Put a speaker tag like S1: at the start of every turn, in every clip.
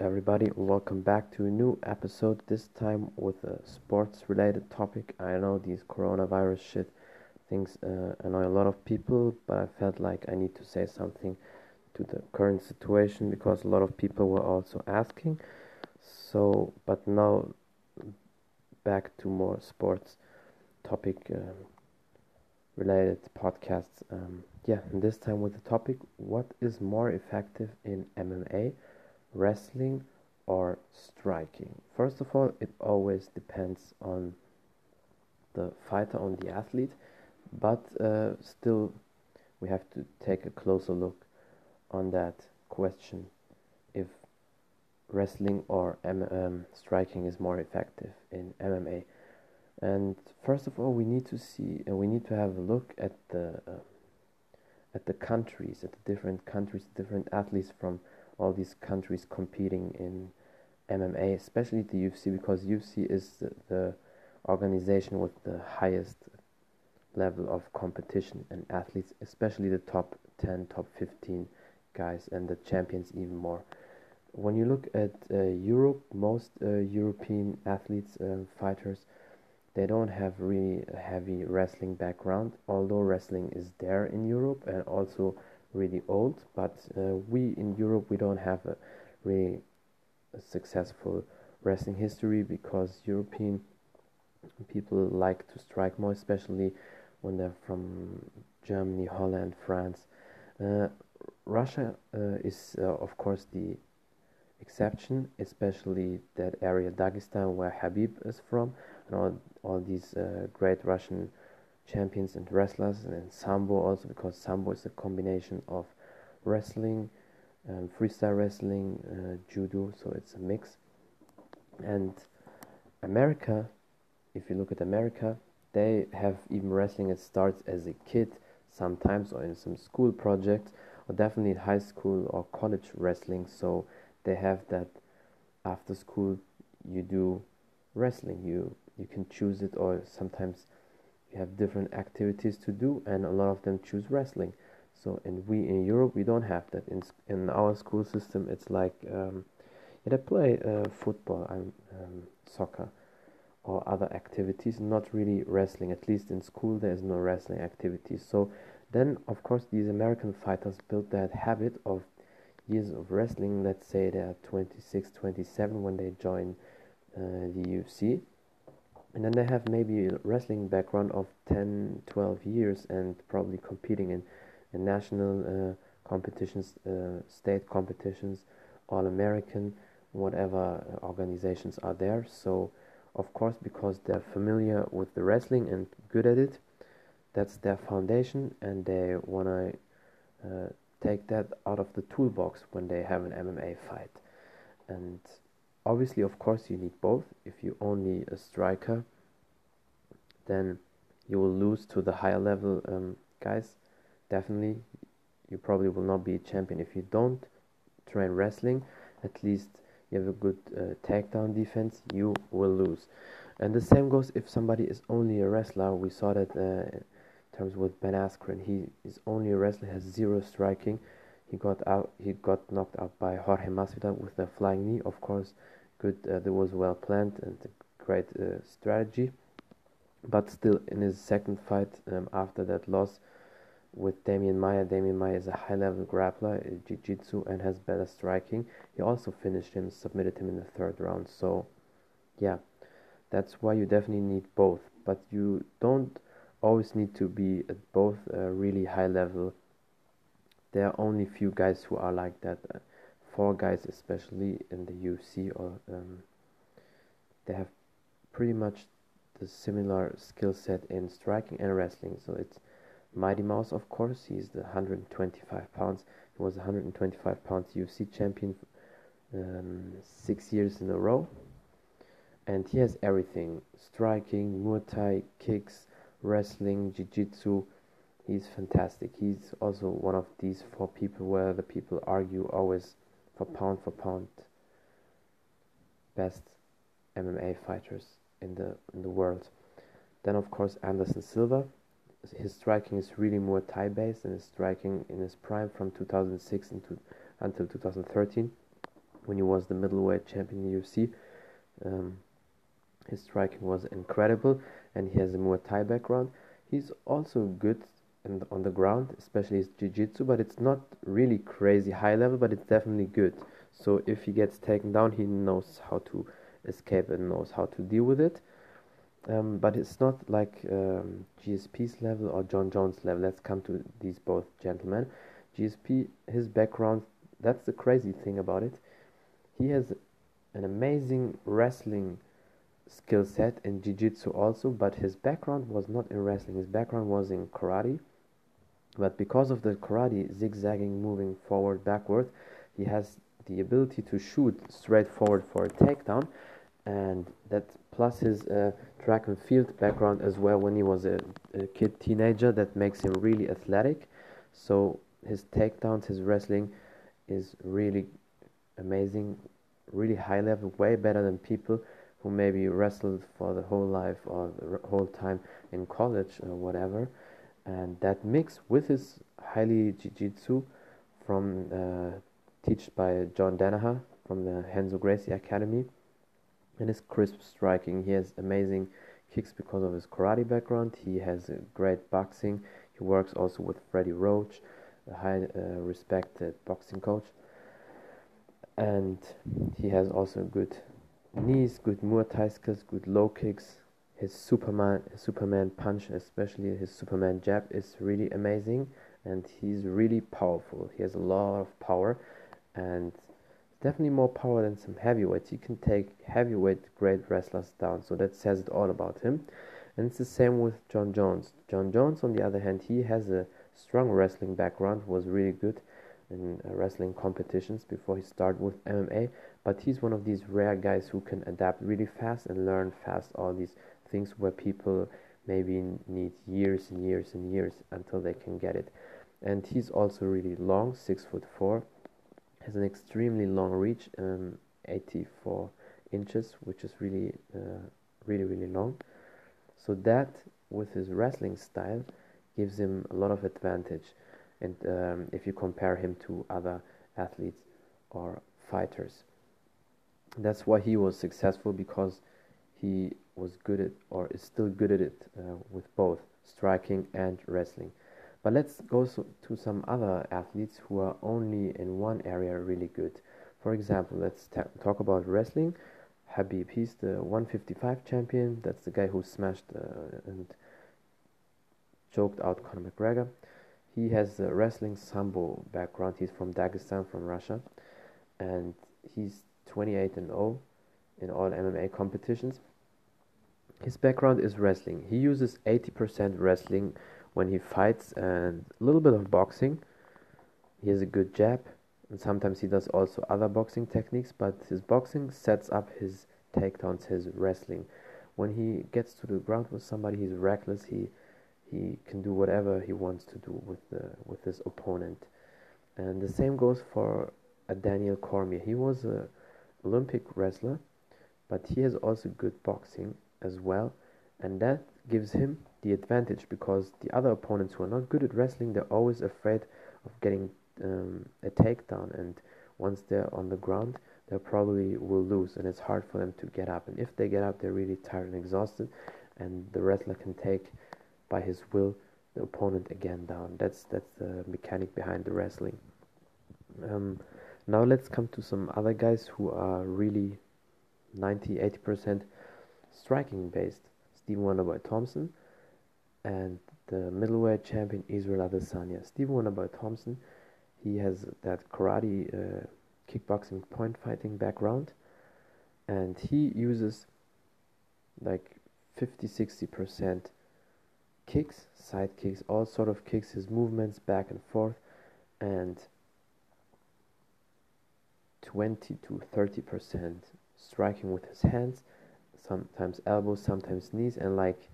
S1: everybody. Welcome back to a new episode. This time with a sports related topic. I know these coronavirus shit things uh, annoy a lot of people, but I felt like I need to say something to the current situation because a lot of people were also asking. So, but now back to more sports topic um, related podcasts. Um, yeah, and this time with the topic what is more effective in MMA? Wrestling or striking. First of all, it always depends on the fighter, on the athlete, but uh, still, we have to take a closer look on that question if wrestling or M- um, striking is more effective in MMA. And first of all, we need to see and we need to have a look at the uh, at the countries, at the different countries, different athletes from all these countries competing in MMA, especially the UFC, because UFC is the, the organization with the highest level of competition and athletes, especially the top 10, top 15 guys, and the champions even more. When you look at uh, Europe, most uh, European athletes, uh, fighters, they don't have really heavy wrestling background, although wrestling is there in Europe and also really old, but uh, we in Europe we don't have a really successful wrestling history because European people like to strike more, especially when they're from Germany, Holland, France. Uh, Russia uh, is uh, of course the exception, especially that area Dagestan where Habib is from, and all all these uh, great Russian champions and wrestlers, and then Sambo also because Sambo is a combination of wrestling, um, freestyle wrestling, uh, judo, so it's a mix. And America, if you look at America, they have even wrestling that starts as a kid sometimes or in some school projects or definitely in high school or college wrestling so they have that after school you do wrestling you you can choose it or sometimes you have different activities to do and a lot of them choose wrestling. So and we in europe we don't have that. In in our school system it's like um, yeah, they play uh, football and um, soccer or other activities not really wrestling. At least in school there's no wrestling activities. So then of course these american fighters built that habit of years of wrestling. Let's say they're 26 27 when they join uh, the ufc and then they have maybe a wrestling background of 10 12 years and probably competing in, in national uh, competitions uh, state competitions all american whatever uh, organizations are there. So of course because they're familiar with the wrestling and good at it that's their foundation and they want to uh, take that out of the toolbox when they have an mma fight. And obviously of course you need both. If you only a striker then you will lose to the higher level um, guys. Definitely you probably will not be a champion if you don't train wrestling. At least you have a good uh, takedown defense you will lose. And the same goes if somebody is only a wrestler. We saw that uh, in terms with Ben Askren he is only a wrestler has zero striking he got out he got knocked out by Jorge Masvidal with a flying knee. Of course good uh, that was well planned and a great uh, strategy. But still in his second fight um, after that loss with Demian Maia Demian Maia is a high level grappler jiu-jitsu and has better striking. He also finished him submitted him in the third round. So yeah that's why you definitely need both. But you don't always need to be at both uh, really high level there are only few guys who are like that uh, four guys especially in the UFC or um, they have pretty much the similar skill set in striking and wrestling. So it's Mighty Mouse of course he's the 125 pounds. He was 125 pounds UFC champion um, six years in a row. And he has everything striking Muay Thai kicks wrestling jiu-jitsu he's fantastic. He's also one of these four people where the people argue always for pound for pound best MMA fighters in the in the world. Then of course Anderson Silva. His striking is really more Thai based and his striking in his prime from 2006 into, until 2013 when he was the middleweight champion in the UFC. Um, his striking was incredible, and he has a Muay Thai background. He's also good the, on the ground, especially his jiu-jitsu, but it's not really crazy high level, but it's definitely good. So if he gets taken down, he knows how to escape and knows how to deal with it. Um, but it's not like um, GSP's level or Jon Jones level. Let's come to these both gentlemen. GSP, his background, that's the crazy thing about it. He has an amazing wrestling skill set in jiu-jitsu also, but his background was not in wrestling. His background was in karate. But because of the karate zigzagging, moving forward, backward, he has the ability to shoot straight forward for a takedown, and that plus his uh, track and field background as well when he was a, a, kid teenager that makes him really athletic. So his takedowns his wrestling is really amazing really high level way better than people who maybe wrestled for the whole life or the whole time in college or whatever and that mix with his highly jiu-jitsu from uh, taught by John Danaher from the Renzo Gracie Academy and his crisp striking. He has amazing kicks because of his karate background. He has great boxing. He works also with Freddie Roach, a high uh, respected boxing coach. And he has also good knees, good Muay Thai skills, good low kicks. His Superman Superman punch, especially his Superman jab, is really amazing, and he's really powerful. He has a lot of power, and definitely more power than some heavyweights. He can take heavyweight great wrestlers down, so that says it all about him. And it's the same with Jon Jones. Jon Jones, on the other hand, he has a strong wrestling background, was really good in uh, wrestling competitions before he started with MMA. But he's one of these rare guys who can adapt really fast and learn fast all these things where people maybe need years and years and years until they can get it. And he's also really long, six foot four, has an extremely long reach, um, 84 inches, which is really, uh, really, really long. So that, with his wrestling style, gives him a lot of advantage. And um, if you compare him to other athletes or fighters, that's why he was successful because he was good at, or is still good at it, uh, with both striking and wrestling. But let's go so, to some other athletes who are only in one area really good. For example, let's talk about wrestling. Habib, he's the 155 champion. That's the guy who smashed uh, and choked out Conor McGregor. He has a wrestling sambo background. He's from Dagestan, from Russia, and he's 28 and 0 in all MMA competitions. His background is wrestling. He uses 80% wrestling when he fights and a little bit of boxing. He has a good jab, and sometimes he does also other boxing techniques, but his boxing sets up his takedowns, his wrestling. When he gets to the ground with somebody, he's reckless. He he can do whatever he wants to do with the with his opponent, and the same goes for a Daniel Cormier. He was a Olympic wrestler, but he has also good boxing as well, and that gives him the advantage because the other opponents who are not good at wrestling, they're always afraid of getting um, a takedown, and once they're on the ground, they probably will lose, and it's hard for them to get up. And if they get up, they're really tired and exhausted, and the wrestler can take by his will the opponent again down. That's that's the mechanic behind the wrestling. Um, now let's come to some other guys who are really 90 80% striking based. Stephen Wonderboy Thompson and the middleweight champion Israel Adesanya. Stephen Wonderboy Thompson, he has that karate, uh, kickboxing, point fighting background, and he uses like 50 60% kicks, side kicks, all sort of kicks, his movements back and forth, and 20 to 30% striking with his hands, sometimes elbows, sometimes knees, and like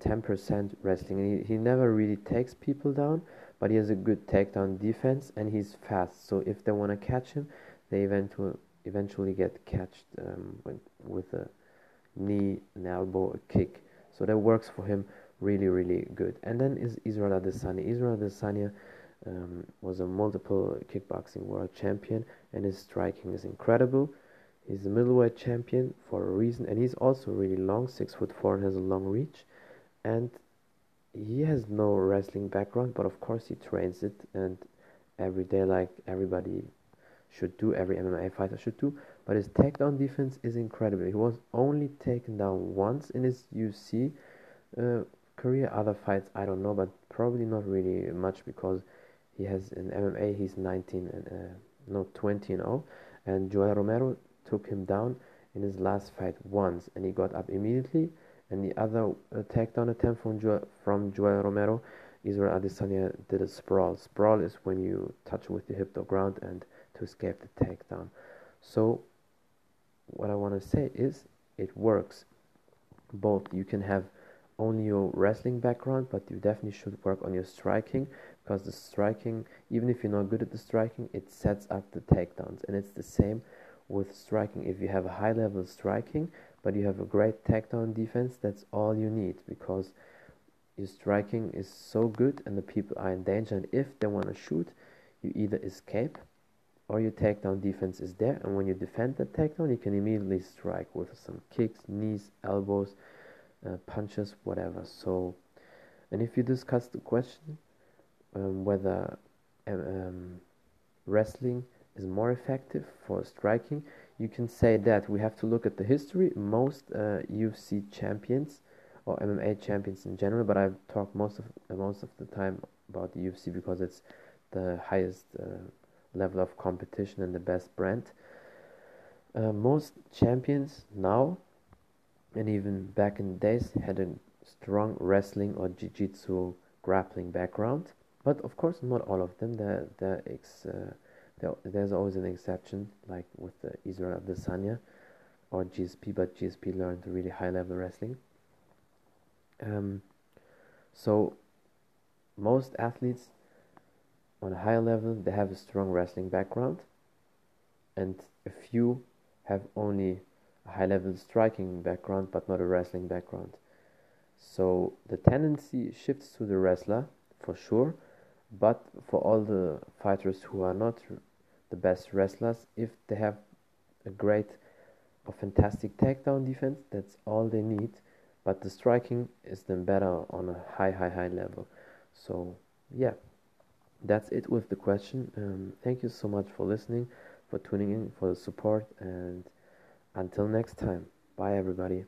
S1: 10% wrestling. He, he never really takes people down, but he has a good takedown defense and he's fast. So if they want to catch him, they eventually eventually get catched um, with, with a knee, an elbow, a kick. So that works for him really, really good. And then is Israel Adesanya. Israel Adesanya, um, was a multiple kickboxing world champion, and his striking is incredible. He's a middleweight champion for a reason, and he's also really long, six foot four, and has a long reach. And he has no wrestling background, but of course he trains it, and every day, like everybody should do, every MMA fighter should do. But his takedown defense is incredible. He was only taken down once in his UFC uh, career. Other fights, I don't know, but probably not really much because he has in MMA he's 19 and uh, no 20 and 0, and Joel Romero took him down in his last fight once, and he got up immediately. And the other uh, takedown attempt from Joel, from Joel Romero, Israel Adesanya did a sprawl. Sprawl is when you touch with the hip to ground and to escape the takedown. So what I want to say is it works. Both you can have only your wrestling background, but you definitely should work on your striking because the striking, even if you're not good at the striking, it sets up the takedowns. And it's the same with striking. If you have a high level striking, but you have a great takedown defense, that's all you need because your striking is so good and the people are in danger. And if they want to shoot, you either escape or your takedown defense is there. And when you defend that takedown, you can immediately strike with some kicks, knees, elbows, uh, punches, whatever. So, and if you discuss the question um, whether um, um, wrestling is more effective for striking, you can say that we have to look at the history. Most uh, UFC champions or MMA champions in general, but I've talked most of most of the time about the UFC because it's the highest uh, level of competition and the best brand. Uh, most champions now, and even back in the days, had a strong wrestling or jiu-jitsu grappling background. But of course, not all of them. There, there, ex, uh, there's always an exception, like with the Israel Adesanya or GSP, but GSP learned really high level wrestling. Um, so most athletes on a higher level they have a strong wrestling background and a few have only a high level striking background but not a wrestling background so the tendency shifts to the wrestler for sure but for all the fighters who are not the best wrestlers. If they have a great or fantastic takedown defense that's all they need. But the striking is then better on a high high high level. So yeah that's it with the question. Um, thank you so much for listening for tuning in for the support and until next time. Bye everybody